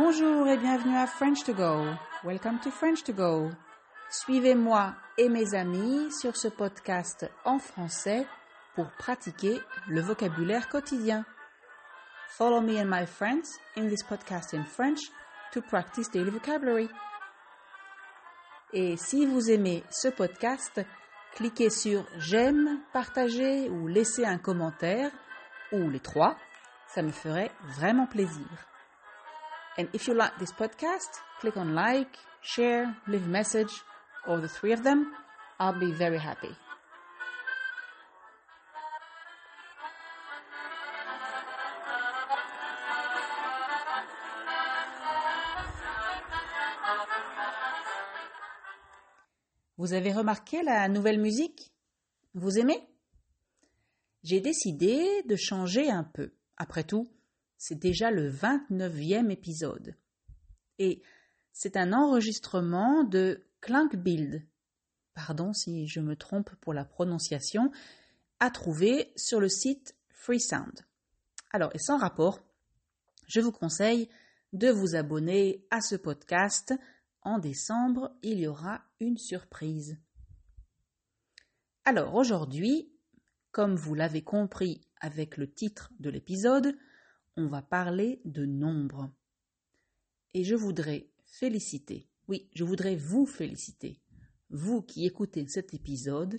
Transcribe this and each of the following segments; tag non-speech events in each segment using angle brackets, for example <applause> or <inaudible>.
Bonjour et bienvenue à French to Go. Welcome to French to Go. Suivez-moi et mes amis sur ce podcast en français pour pratiquer le vocabulaire quotidien. Follow me and my friends in this podcast in French to practice daily vocabulary. Et si vous aimez ce podcast, cliquez sur j'aime, partager ou laissez un commentaire, ou les trois, ça me ferait vraiment plaisir. And if you like this podcast, click on like, share, leave a message, or the three of them. I'll be very happy. Vous avez remarqué la nouvelle musique? Vous aimez? J'ai décidé de changer un peu. Après tout, c'est déjà le 29e épisode. Et c'est un enregistrement de Build. pardon si je me trompe pour la prononciation, à trouver sur le site Freesound. Alors, et sans rapport, je vous conseille de vous abonner à ce podcast en décembre, il y aura une surprise. Alors aujourd'hui, comme vous l'avez compris avec le titre de l'épisode, on va parler de nombres. Et je voudrais féliciter, oui, je voudrais vous féliciter, vous qui écoutez cet épisode,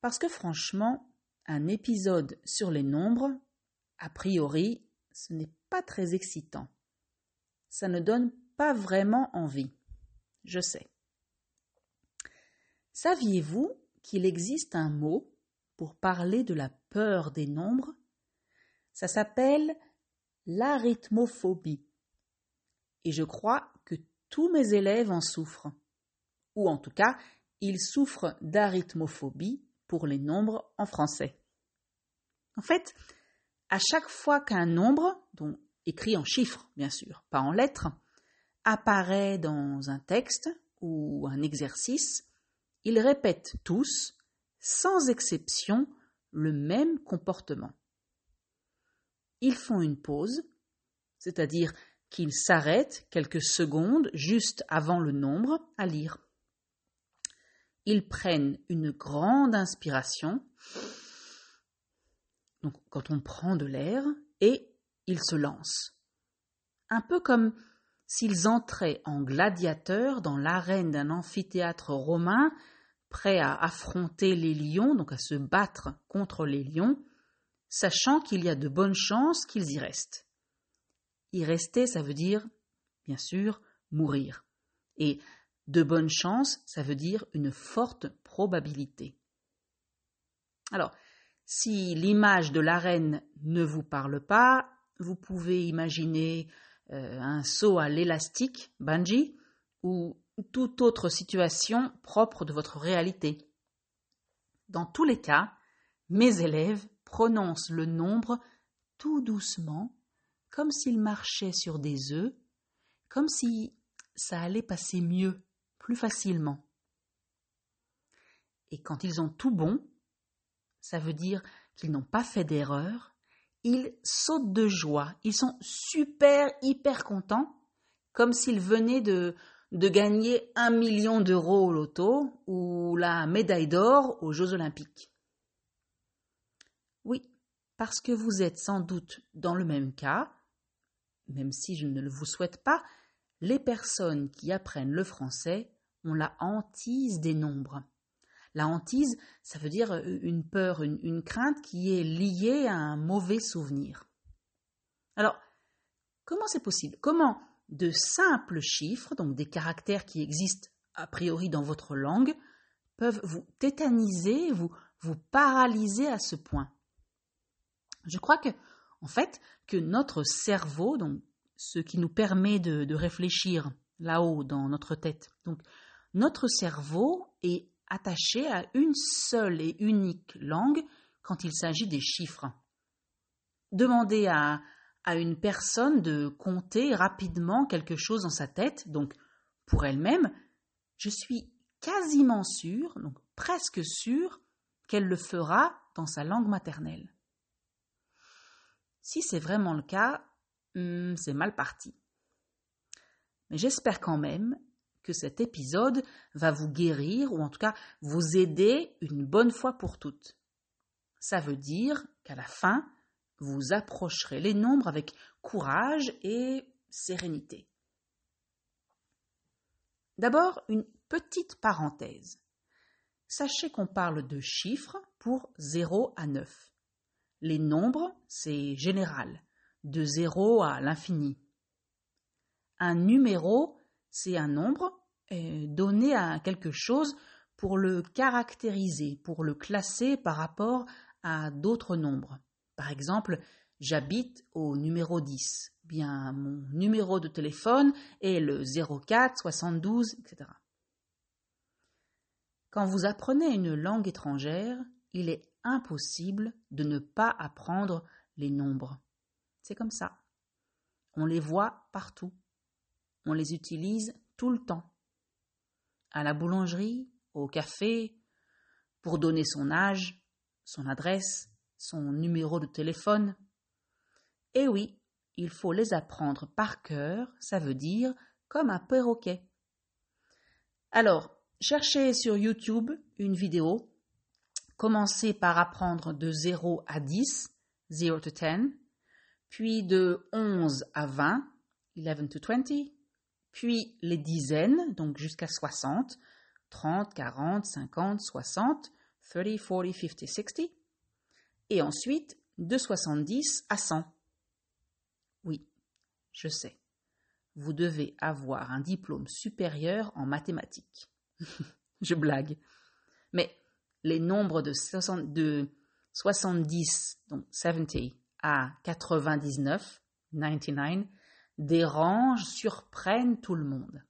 parce que franchement, un épisode sur les nombres, a priori, ce n'est pas très excitant. Ça ne donne pas vraiment envie je sais. Saviez-vous qu'il existe un mot pour parler de la peur des nombres? Ça s'appelle l'arithmophobie. Et je crois que tous mes élèves en souffrent. Ou en tout cas, ils souffrent d'arithmophobie pour les nombres en français. En fait, à chaque fois qu'un nombre, donc écrit en chiffres bien sûr, pas en lettres, apparaît dans un texte ou un exercice, ils répètent tous, sans exception, le même comportement. Ils font une pause, c'est-à-dire qu'ils s'arrêtent quelques secondes juste avant le nombre à lire. Ils prennent une grande inspiration, donc quand on prend de l'air, et ils se lancent. Un peu comme s'ils entraient en gladiateurs dans l'arène d'un amphithéâtre romain, prêts à affronter les lions, donc à se battre contre les lions, sachant qu'il y a de bonnes chances qu'ils y restent. Y rester, ça veut dire, bien sûr, mourir. Et de bonnes chances, ça veut dire une forte probabilité. Alors, si l'image de l'arène ne vous parle pas, vous pouvez imaginer euh, un saut à l'élastique, bungee, ou toute autre situation propre de votre réalité. Dans tous les cas, mes élèves prononcent le nombre tout doucement, comme s'ils marchaient sur des œufs, comme si ça allait passer mieux, plus facilement. Et quand ils ont tout bon, ça veut dire qu'ils n'ont pas fait d'erreur ils sautent de joie. Ils sont super, hyper contents, comme s'ils venaient de, de gagner un million d'euros au loto ou la médaille d'or aux Jeux olympiques. Oui, parce que vous êtes sans doute dans le même cas, même si je ne le vous souhaite pas, les personnes qui apprennent le français ont la hantise des nombres. La hantise, ça veut dire euh, une peur, une, crainte qui est liée à un mauvais souvenir. Alors, comment c'est possible? Comment de simples chiffres, donc des caractères qui existent a priori dans votre langue, peuvent vous tétaniser, vous, vous paralyser à ce point? Je crois que, en fait, que notre cerveau, ce qui nous permet de, réfléchir là-haut dans notre tête, donc notre cerveau est attaché à une seule et unique langue quand il s'agit des chiffres. Demandez à, une personne de compter rapidement quelque chose dans sa tête, donc pour elle-même, je suis quasiment sûr, donc presque sûr, qu'elle le fera dans sa langue maternelle. Si c'est vraiment le cas, hmm, c'est mal parti. Mais j'espère quand même que cet épisode va vous guérir ou en tout cas vous aider une bonne fois pour toutes. Ça veut dire qu'à la fin, vous approcherez les nombres avec courage et sérénité. D'abord, une petite parenthèse. Sachez qu'on parle de chiffres pour 0 à 9. Les nombres, c'est général, de 0 à l'infini. Un numéro, c'est un nombre euh, donné à quelque chose pour le caractériser, pour le classer par rapport à d'autres nombres. Par exemple, j'habite au numéro 10. Bien, mon numéro de téléphone est le 04 72, etc. Quand vous apprenez une langue étrangère, il est impossible de ne pas apprendre les nombres. C'est comme ça. On les voit partout. On les utilise tout le temps. À la boulangerie, au café, pour donner son âge, son adresse, son numéro de téléphone. Et oui, il faut les apprendre par cœur, ça veut dire comme un perroquet. Alors, cherchez sur YouTube une vidéo. Commencez par apprendre de 0 à 10, 0 to 10, puis de 11 à 20, 11 to 20, puis les dizaines, donc jusqu'à 60, 30, 40, 50, 60, 30, 40, 50, 60, et ensuite de 70 à 100. Oui, je sais, vous devez avoir un diplôme supérieur en mathématiques. <laughs> je blague. Mais les nombres de, 70, donc 70, à 99, 99, dérangent, surprennent tout le monde.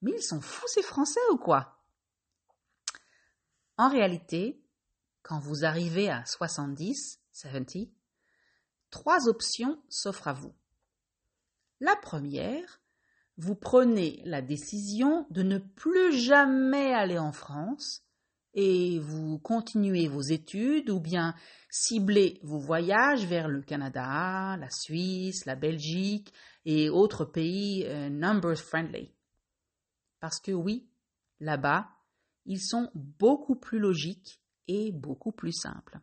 Mais ils sont fous ces Français ou quoi? En réalité, quand vous arrivez à 70, 70, trois options s'offrent à vous. La première, vous prenez la décision de ne plus jamais aller en France et vous continuez vos études ou bien ciblez vos voyages vers le Canada, la Suisse, la Belgique et autres pays euh, numbers friendly. Parce que oui, là-bas, ils sont beaucoup plus logiques et beaucoup plus simple.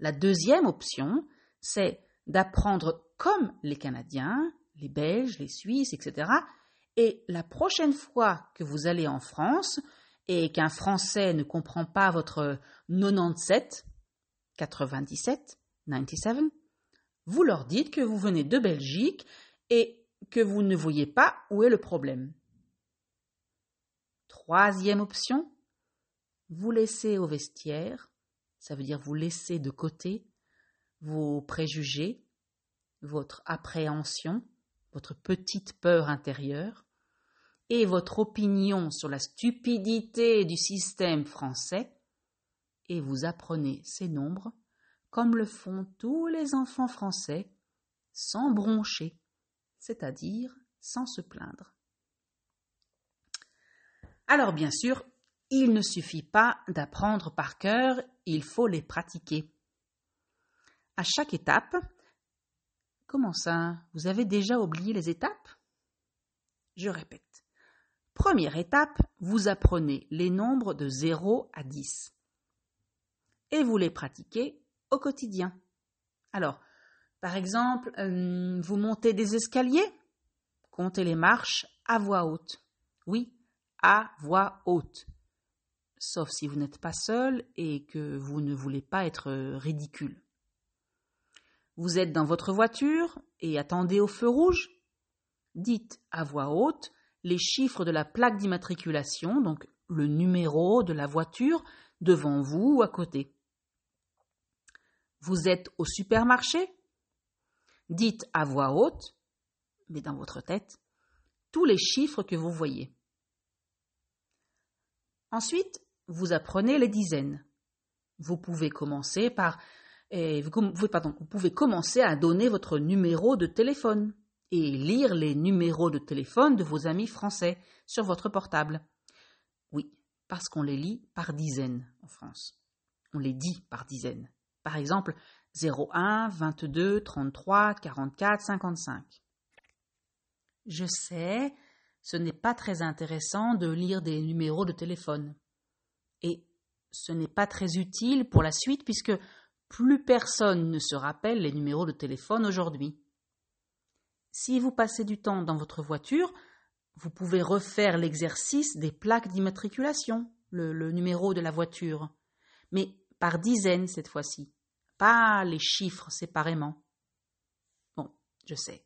La deuxième option, c'est d'apprendre comme les Canadiens, les Belges, les Suisses, etc. Et la prochaine fois que vous allez en France et qu'un Français ne comprend pas votre 97, 97, 97, vous leur dites que vous venez de Belgique et que vous ne voyez pas où est le problème. Troisième option, vous laissez au vestiaire, ça veut dire vous laissez de côté vos préjugés, votre appréhension, votre petite peur intérieure, votre opinion sur la stupidité du système français, et vous apprenez ces nombres comme le font tous les enfants français, sans broncher, c'est-à-dire sans se plaindre. Alors bien sûr, il ne suffit pas d'apprendre par cœur, il faut les pratiquer. À chaque étape, comment ça? Vous avez déjà oublié les étapes? Je répète. Première étape, vous apprenez les nombres de 0 à 10. Et vous les pratiquez au quotidien. Alors, par exemple, euh, vous montez des escaliers Comptez les marches à voix haute. Oui, à voix haute sauf si vous n'êtes pas seul et que vous ne voulez pas être ridicule. Vous êtes dans votre voiture et attendez au feu rouge. Dites à voix haute les chiffres de la plaque d'immatriculation, donc le numéro de la voiture devant vous ou à côté. Vous êtes au supermarché? Dites à voix haute, mais dans votre tête, tous les chiffres que vous voyez. Ensuite, vous apprenez les dizaines. Vous pouvez commencer par pardon, vous pouvez commencer à donner votre numéro de téléphone et lire les numéros de téléphone de vos amis français sur votre portable. Oui, parce qu'on les lit par dizaines en France. On les dit par dizaines. Par exemple, 01, 22, 33, 44, 55. je sais, ce n'est pas très intéressant de lire des numéros de téléphone. Et ce n'est pas très utile pour la suite puisque plus personne ne se rappelle les numéros de téléphone aujourd'hui. Si vous passez du temps dans votre voiture, vous pouvez refaire l'exercice des plaques d'immatriculation, le, numéro de la voiture, mais par dizaines cette fois-ci, pas les chiffres séparément. Bon, je sais,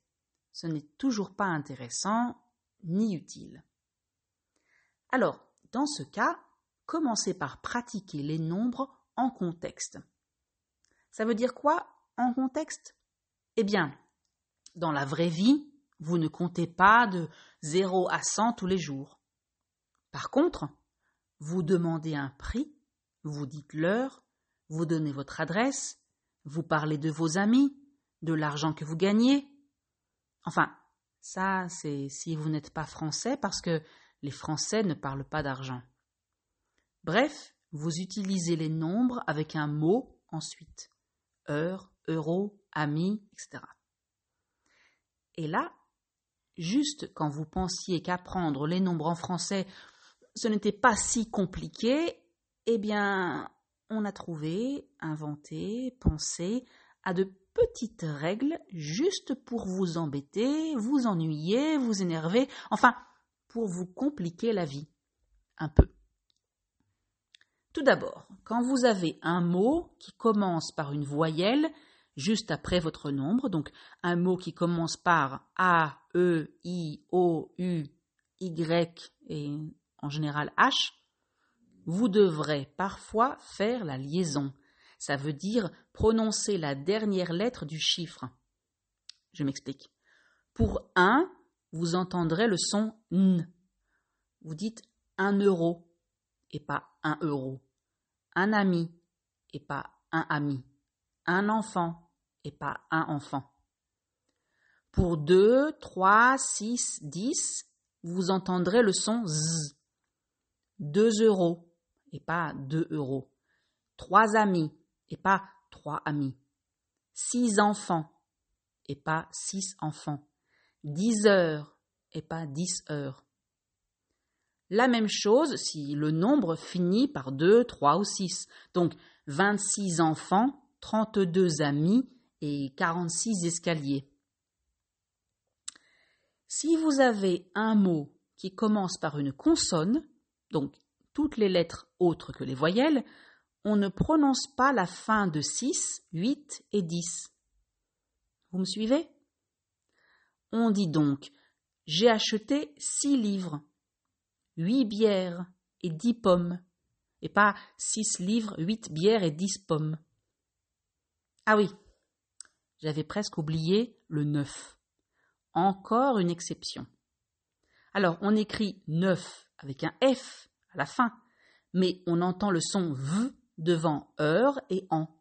ce n'est toujours pas intéressant ni utile. Alors, dans ce cas, commencez par pratiquer les nombres en contexte. Ça veut dire quoi en contexte? Eh bien, dans la vraie vie, vous ne comptez pas de 0 à 100 tous les jours. Par contre, vous demandez un prix, vous dites l'heure, vous donnez votre adresse, vous parlez de vos amis, de l'argent que vous gagnez. Enfin, ça, c'est si vous n'êtes pas français parce que les Français ne parlent pas d'argent. Bref, vous utilisez les nombres avec un mot ensuite. Heure, euro, ami, etc. Et là, juste quand vous pensiez qu'apprendre les nombres en français, ce n'était pas si compliqué, eh bien, on a trouvé, inventé, pensé à de petites règles juste pour vous embêter, vous ennuyer, vous énerver, enfin, pour vous compliquer la vie. Un peu. Tout d'abord, quand vous avez un mot qui commence par une voyelle, juste après votre nombre, donc un mot qui commence par A, E, I, O, U, Y et en général H, vous devrez parfois faire la liaison. Ça veut dire prononcer la dernière lettre du chiffre. Je m'explique. Pour un, vous entendrez le son N. Vous dites un euro et pas un euro. Un ami et pas un ami. Un enfant et pas un enfant. Pour 2, 3, 6, 10, vous entendrez le son Z. 2 euros et pas 2 euros. Trois amis et pas trois amis. Six enfants et pas six enfants. Dix heures et pas dix heures. La même chose si le nombre finit par 2, 3 ou 6. Donc 26 enfants, 32 amis et 46 escaliers. Si vous avez un mot qui commence par une consonne, donc toutes les lettres autres que les voyelles, on ne prononce pas la fin de 6, 8 et 10. Vous me suivez? On dit donc J'ai acheté six livres, huit bières et dix pommes, et pas six livres, huit bières et dix pommes. Ah oui, j'avais presque oublié le neuf. Encore une exception. Alors, on écrit neuf avec un F à la fin, mais on entend le son V devant heure et an.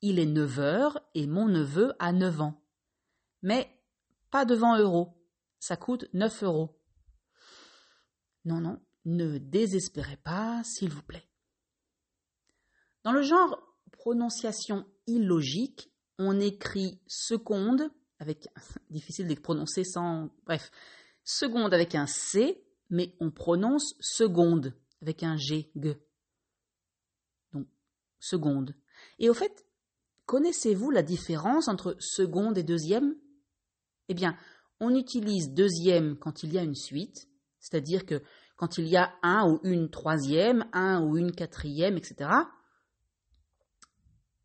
Il est neuf heures et mon neveu a neuf ans. Mais pas devant euro. Ça coûte neuf euros. Non, non, ne désespérez pas, s'il vous plaît. Dans le genre prononciation illogique, on écrit seconde avec difficile de prononcer sans bref seconde avec un c mais on prononce seconde avec un g g. Donc seconde. Et au fait connaissez-vous la différence entre seconde et deuxième? Eh bien on utilise deuxième quand il y a une suite c'est-à-dire que quand il y a un ou une troisième un ou une quatrième etc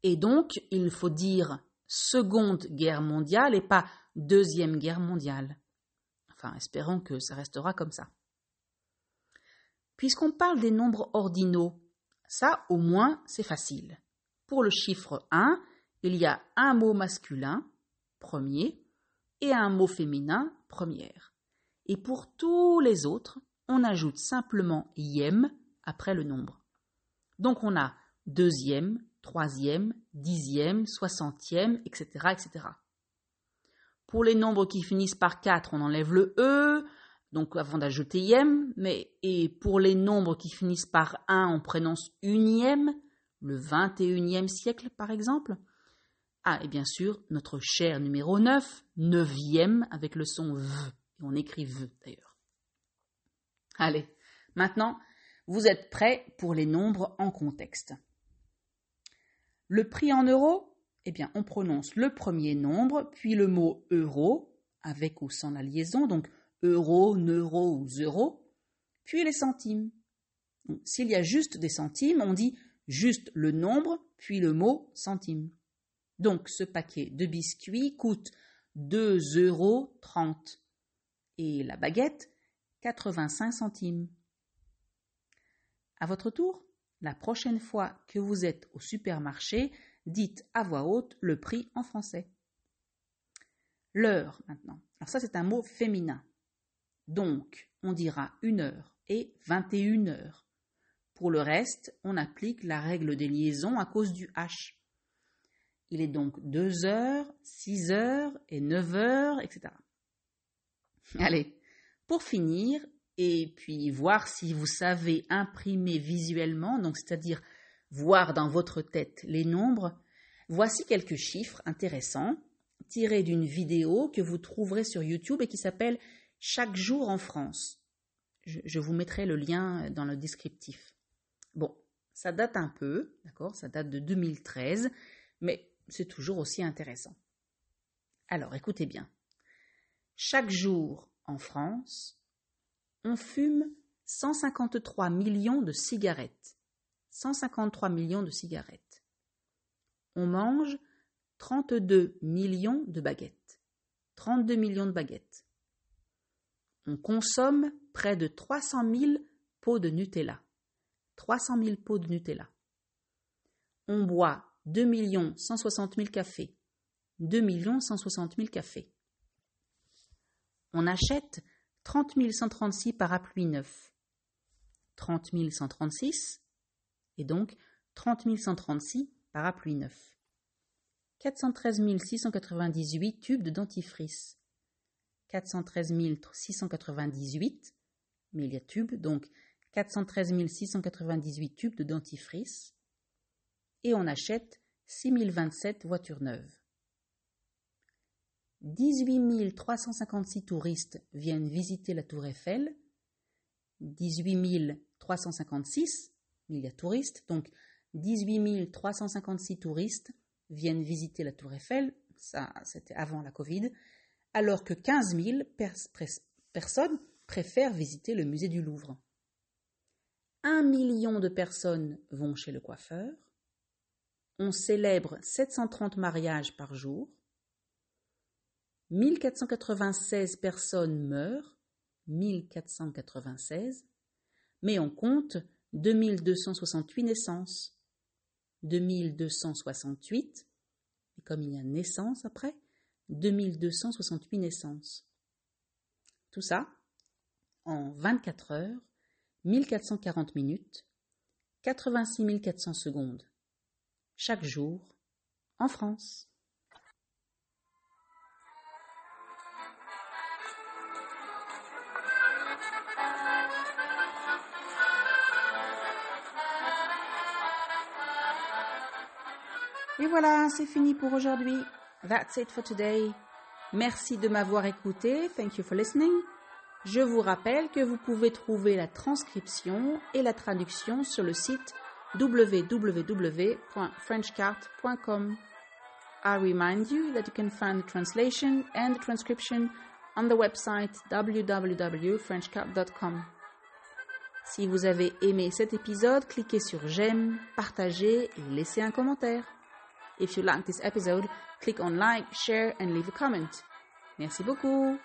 et donc, il faut dire Seconde Guerre mondiale et pas Deuxième Guerre mondiale. Enfin, espérons que ça restera comme ça. Puisqu'on parle des nombres ordinaux, ça au moins c'est facile. Pour le chiffre 1, il y a un mot masculin, premier, et un mot féminin, première. Et pour tous les autres, on ajoute simplement yem après le nombre. Donc on a deuxième, troisième, dixième, soixantième, etc., etc. Pour les nombres qui finissent par 4, on enlève le E, donc avant d'ajouter ième, mais et pour les nombres qui finissent par 1, on prononce unième, le 21e siècle par exemple. Ah, et bien sûr, notre cher numéro 9, neuvième avec le son V on écrit V d'ailleurs. Allez, maintenant, vous êtes prêts pour les nombres en contexte. Le prix en euros Eh bien, on prononce le premier nombre, puis le mot euro, avec ou sans la liaison, donc euro, neuro ou euro, puis les centimes. S'il y a juste des centimes, on dit juste le nombre, puis le mot centime. Donc ce paquet de biscuits coûte 2,30 euros et la baguette 85 centimes. À votre tour, la prochaine fois que vous êtes au supermarché, dites à voix haute le prix en français. L'heure maintenant. Alors ça c'est un mot féminin. Donc on dira une heure et 21 heures. Pour le reste, on applique la règle des liaisons à cause du H. Il est donc 2 heures, 6 heures et 9 heures, etc. Allez, pour finir, et puis voir si vous savez imprimer visuellement, donc c'est-à-dire voir dans votre tête les nombres, voici quelques chiffres intéressants tirés d'une vidéo que vous trouverez sur YouTube et qui s'appelle Chaque jour en France. Je, je, vous mettrai le lien dans le descriptif. Bon, ça date un peu, d'accord, ça date de 2013, mais c'est toujours aussi intéressant. Alors, écoutez bien. Chaque jour en France, on fume 153 millions de cigarettes. 153 millions de cigarettes. On mange 32 millions de baguettes. 32 millions de baguettes. On consomme près de 300 000 pots de Nutella. 300 000 pots de Nutella. On boit 2 160 000 cafés. 2 160 000 cafés. On achète 30 136 parapluies neufs. 30 136 et donc 30 136 parapluies neufs. 413 698 tubes de dentifrice. 413 698 tubes, donc 413 698 tubes de dentifrice. Et on achète 6027 voitures neuves. 18 356 touristes viennent visiter la tour Eiffel. 18 356, il y a touristes, donc 18 356 touristes viennent visiter la tour Eiffel, ça c'était avant la Covid, alors que 15 000 personnes préfèrent visiter le musée du Louvre. Un million de personnes vont chez le coiffeur, on célèbre 730 mariages par jour, 1496 personnes meurent, 1496, mais on compte 2268 naissances. 2268, et comme il y a naissance après, 2268 naissances. Tout ça en 24 heures, 1440 minutes, 86 400 secondes chaque jour en France. Et voilà, c'est fini pour aujourd'hui. That's it for today. Merci de m'avoir écouté. Thank you for listening. Je vous rappelle que vous pouvez trouver la transcription et la traduction sur le site www.frenchcart.com. I remind you that you can find the translation and the transcription on the website www.frenchcart.com. Si vous avez aimé cet épisode, cliquez sur j'aime, partagez et laissez un commentaire. If you like this episode, click on like, share and leave a comment. Merci beaucoup.